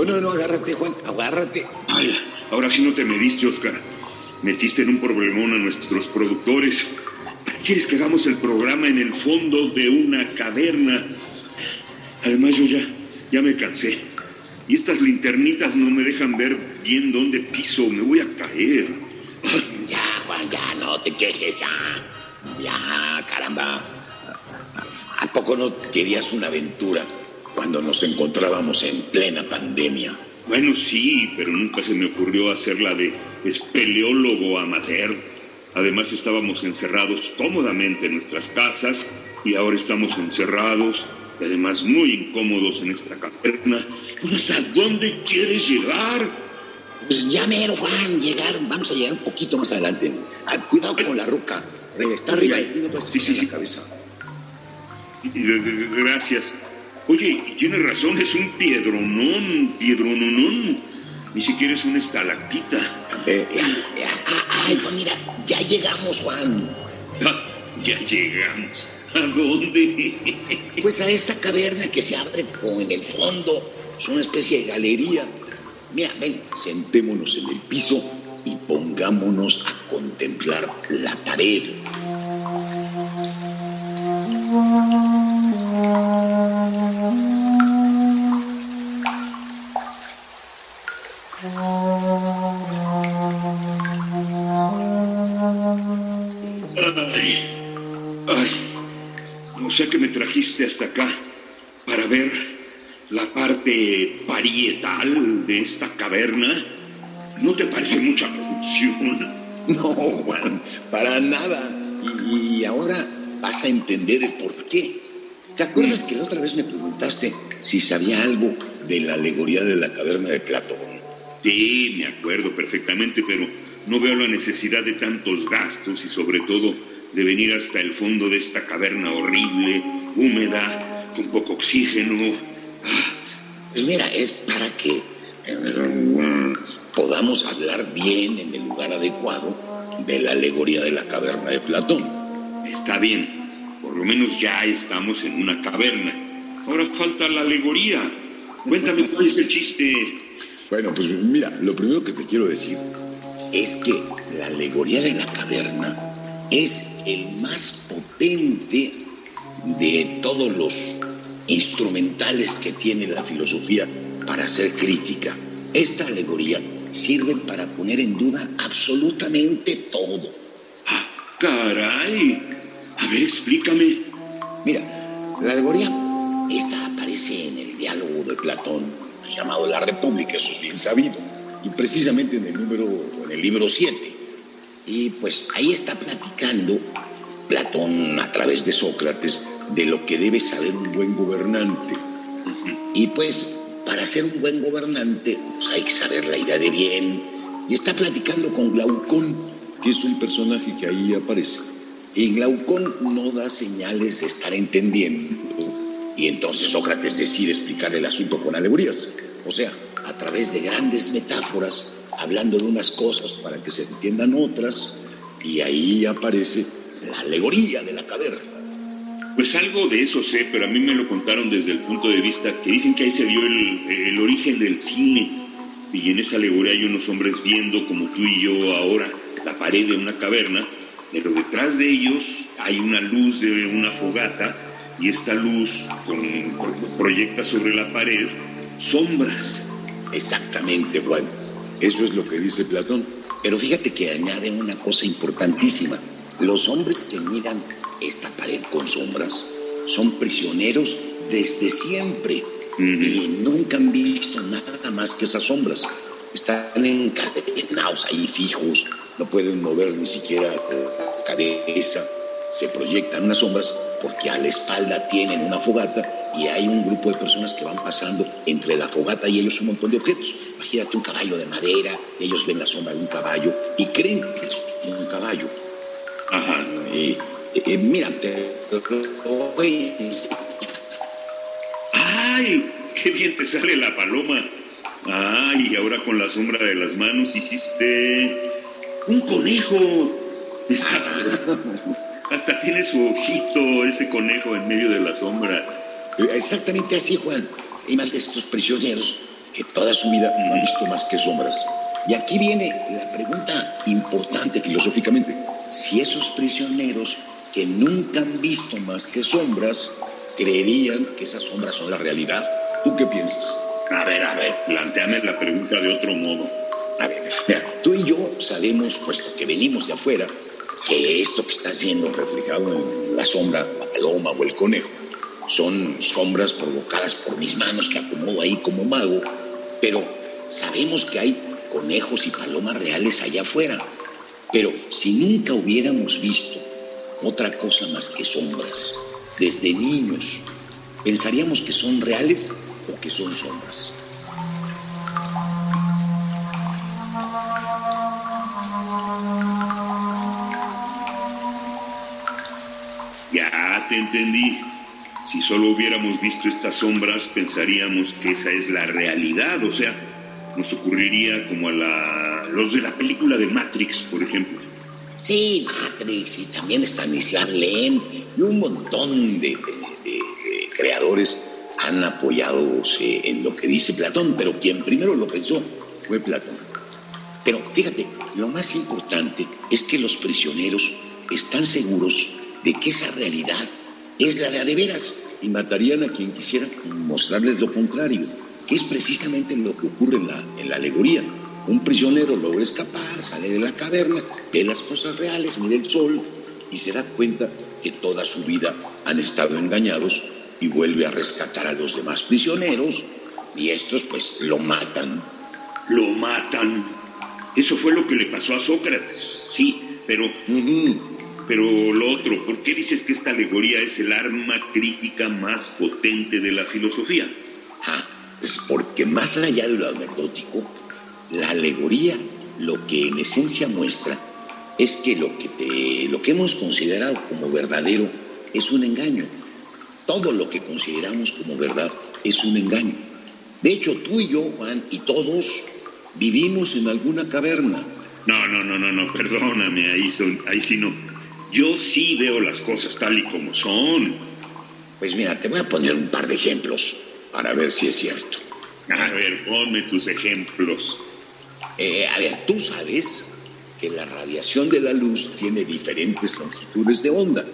No, no, no, agárrate, Juan, agárrate. Ay, ahora sí no te mediste, Oscar. Metiste en un problemón a nuestros productores. ¿Quieres que hagamos el programa en el fondo de una caverna? Además, yo ya, ya me cansé. Y estas linternitas no me dejan ver bien dónde piso. Me voy a caer. Ya, Juan, ya, no te quejes, ya. Ya, caramba. ¿A poco no querías una aventura cuando nos encontrábamos en plena pandemia? Bueno, sí, pero nunca se me ocurrió hacerla de espeleólogo amateur. Además estábamos encerrados cómodamente en nuestras casas y ahora estamos encerrados y además muy incómodos en esta caverna. ¿Hasta dónde quieres llegar? Pues ya mero, Juan, llegar, vamos a llegar un poquito más adelante. Ah, cuidado con la roca. Eh, Está arriba de ti, no puedes Sí, sí, sí. la cabeza. Gracias. Oye, y tienes razón, es un piedronón, piedrononón. Ni siquiera es una estalactita. Eh, ya, ya, ah, ay, pues mira, ya llegamos, Juan. Ah, ya llegamos. ¿A dónde? Pues a esta caverna que se abre como en el fondo. Es una especie de galería. Mira, ven, sentémonos en el piso y pongámonos a contemplar la pared. Ay. O sea que me trajiste hasta acá para ver la parte parietal de esta caverna. ¿No te parece mucha producción? No, Juan, para nada. Y, y ahora vas a entender el por qué. ¿Te acuerdas que la otra vez me preguntaste si sabía algo de la alegoría de la caverna de Platón? Sí, me acuerdo perfectamente, pero no veo la necesidad de tantos gastos y sobre todo de venir hasta el fondo de esta caverna horrible, húmeda, con poco oxígeno. Pues mira, es para que eh, podamos hablar bien en el lugar adecuado de la alegoría de la caverna de Platón. Está bien, por lo menos ya estamos en una caverna. Ahora falta la alegoría. Cuéntame cuál es el chiste. Bueno, pues mira, lo primero que te quiero decir es que la alegoría de la caverna es el más potente de todos los instrumentales que tiene la filosofía para hacer crítica. Esta alegoría sirve para poner en duda absolutamente todo. Ah, caray. A ver, explícame. Mira, la alegoría, esta aparece en el diálogo de Platón, llamado La República, eso es bien sabido, y precisamente en el número, en el libro 7. Y pues ahí está platicando Platón a través de Sócrates de lo que debe saber un buen gobernante. Y pues para ser un buen gobernante pues hay que saber la idea de bien. Y está platicando con Glaucón, que es un personaje que ahí aparece. Y Glaucón no da señales de estar entendiendo. Y entonces Sócrates decide explicar el asunto con alegorías. O sea, a través de grandes metáforas, hablando de unas cosas para que se entiendan otras. Y ahí aparece la alegoría de la caverna. Pues algo de eso sé, pero a mí me lo contaron desde el punto de vista que dicen que ahí se el, el origen del cine. Y en esa alegoría hay unos hombres viendo, como tú y yo ahora, la pared de una caverna, pero detrás de ellos hay una luz de una fogata y esta luz con- proyecta sobre la pared sombras. Exactamente, Juan. Eso es lo que dice Platón. Pero fíjate que añade una cosa importantísima. Los hombres que miran esta pared con sombras son prisioneros desde siempre y nunca han visto nada más que esas sombras. Están encadenados ahí fijos, no pueden mover ni siquiera la cabeza, se proyectan unas sombras porque a la espalda tienen una fogata y hay un grupo de personas que van pasando entre la fogata y ellos un montón de objetos. Imagínate un caballo de madera, ellos ven la sombra de un caballo y creen que es un caballo. Ajá. Eh, eh, mira, te, ¡Ay! ¡Qué bien te sale la paloma! ¡Ay! Ahora con la sombra de las manos hiciste un conejo. Hasta tiene su ojito ese conejo en medio de la sombra. Exactamente así, Juan. De estos prisioneros que toda su vida no han visto más que sombras. Y aquí viene la pregunta importante filosóficamente. Si esos prisioneros que nunca han visto más que sombras creerían que esas sombras son la realidad, ¿tú qué piensas? A ver, a ver, planteame la pregunta de otro modo. A ver, mira, tú y yo sabemos, puesto que venimos de afuera, que esto que estás viendo reflejado en la sombra, la paloma o el conejo, son sombras provocadas por mis manos que acomodo ahí como mago, pero sabemos que hay conejos y palomas reales allá afuera. Pero si nunca hubiéramos visto otra cosa más que sombras, desde niños, pensaríamos que son reales o que son sombras. Ya te entendí. Si solo hubiéramos visto estas sombras, pensaríamos que esa es la realidad. O sea, nos ocurriría como a la, los de la película de Matrix, por ejemplo. Sí, Matrix, y también Stanislav Lem, y un montón de, creadores han apoyado en lo que dice Platón, pero quien primero lo pensó fue Platón. Pero fíjate, lo más importante es que los prisioneros están seguros de que esa realidad es la de a de veras y matarían a quien quisiera mostrarles lo contrario, que es precisamente lo que ocurre en la, en la alegoría. Un prisionero logra escapar, sale de la caverna, ve las cosas reales, mira el sol y se da cuenta que toda su vida han estado engañados y vuelve a rescatar a los demás prisioneros y estos pues lo matan. Lo matan. Eso fue lo que le pasó a Sócrates, sí, pero pero lo otro, ¿por qué dices que esta alegoría es el arma crítica más potente de la filosofía? Ah, pues porque más allá de lo anecdótico, la alegoría lo que en esencia muestra es que lo que, te, lo que hemos considerado como verdadero es un engaño. Todo lo que consideramos como verdad es un engaño. De hecho, tú y yo, Juan, y todos vivimos en alguna caverna. No, no, no, no, no, perdóname, ahí, son, ahí sí no. Yo sí veo las cosas tal y como son. Pues mira, te voy a poner un par de ejemplos para ver si es cierto. A ver, ponme tus ejemplos. Eh, a ver, tú sabes que la radiación de la luz tiene diferentes longitudes de onda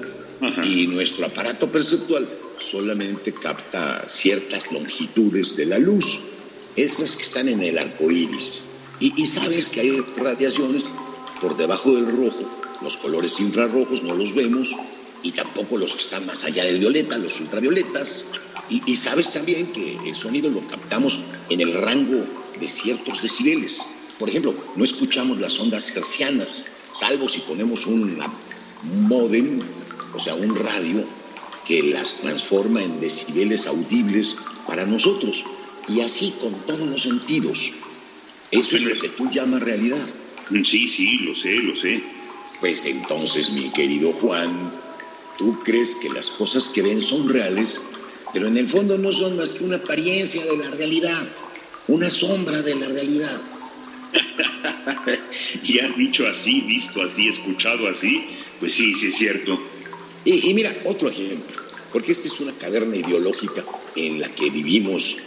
y nuestro aparato perceptual solamente capta ciertas longitudes de la luz, esas que están en el arco iris. Y, y sabes que hay radiaciones por debajo del rojo los colores infrarrojos no los vemos y tampoco los que están más allá del violeta, los ultravioletas. Y, sabes también que el sonido lo captamos en el rango de ciertos decibeles. Por ejemplo, no escuchamos las ondas hercianas, salvo si ponemos un modem, o sea, un radio, que las transforma en decibeles audibles para nosotros. Y así con todos los sentidos. Eso es lo que tú llamas realidad. Sí, sí, lo sé, lo sé. Pues entonces, mi querido Juan, tú crees que las cosas que ven son reales, pero en el fondo no son más que una apariencia de la realidad, una sombra de la realidad. y has dicho así, visto así, escuchado así, pues sí, sí es cierto. Y, y mira, otro ejemplo, porque esta es una caverna ideológica en la que vivimos,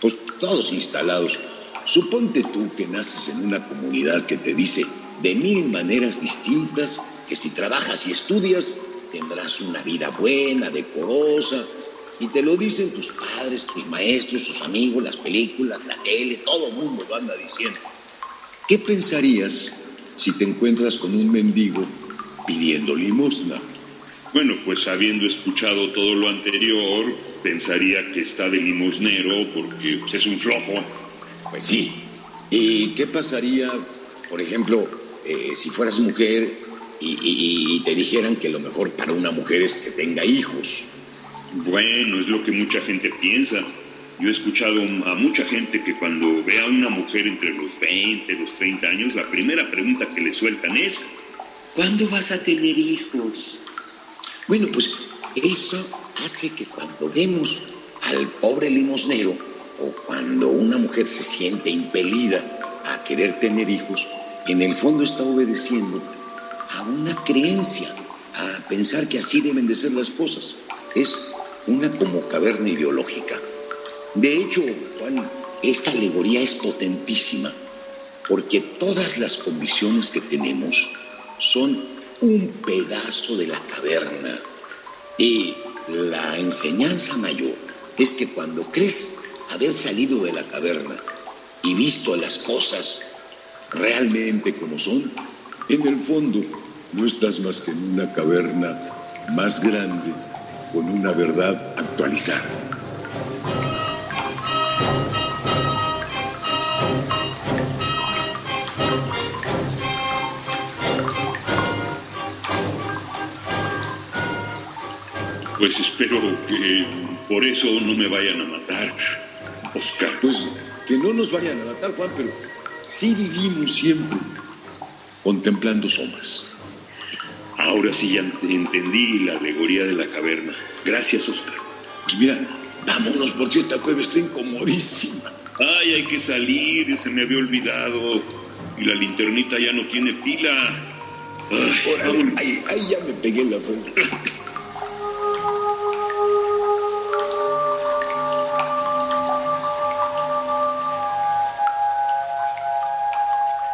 pues todos instalados. Suponte tú que naces en una comunidad que te dice, de mil maneras distintas que si trabajas y estudias tendrás una vida buena, decorosa. Y te lo dicen tus padres, tus maestros, tus amigos, las películas, la tele, todo el mundo lo anda diciendo. ¿Qué pensarías si te encuentras con un mendigo pidiendo limosna? Bueno, pues habiendo escuchado todo lo anterior, pensaría que está de limosnero porque pues, es un flojo. Pues sí. ¿Y qué pasaría, por ejemplo, eh, si fueras mujer y, te dijeran que lo mejor para una mujer es que tenga hijos. Bueno, es lo que mucha gente piensa. Yo he escuchado a mucha gente que cuando ve a una mujer entre los 20, los 30 años, la primera pregunta que le sueltan es, ¿cuándo vas a tener hijos? Bueno, pues eso hace que cuando vemos al pobre limosnero o cuando una mujer se siente impelida a querer tener hijos, en el fondo está obedeciendo a una creencia, a pensar que así deben de ser las cosas. Es una como caverna ideológica. De hecho, Juan, esta alegoría es potentísima porque todas las convicciones que tenemos son un pedazo de la caverna. Y la enseñanza mayor es que cuando crees haber salido de la caverna y visto las cosas realmente como son, en el fondo no estás más que en una caverna más grande con una verdad actualizada. Pues espero que por eso no me vayan a matar, Oscar. Pues que no nos vayan a matar, Juan, pero sí vivimos siempre contemplando sombras. Ahora sí ya entendí la alegoría de la caverna. Gracias, Oscar. Pues mira, vámonos porque esta cueva está incomodísima. Ay, hay que salir, se me había olvidado. Y la linternita ya no tiene pila. Ay, ahí, ya me pegué en la frente.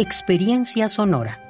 Experiencia Sonora.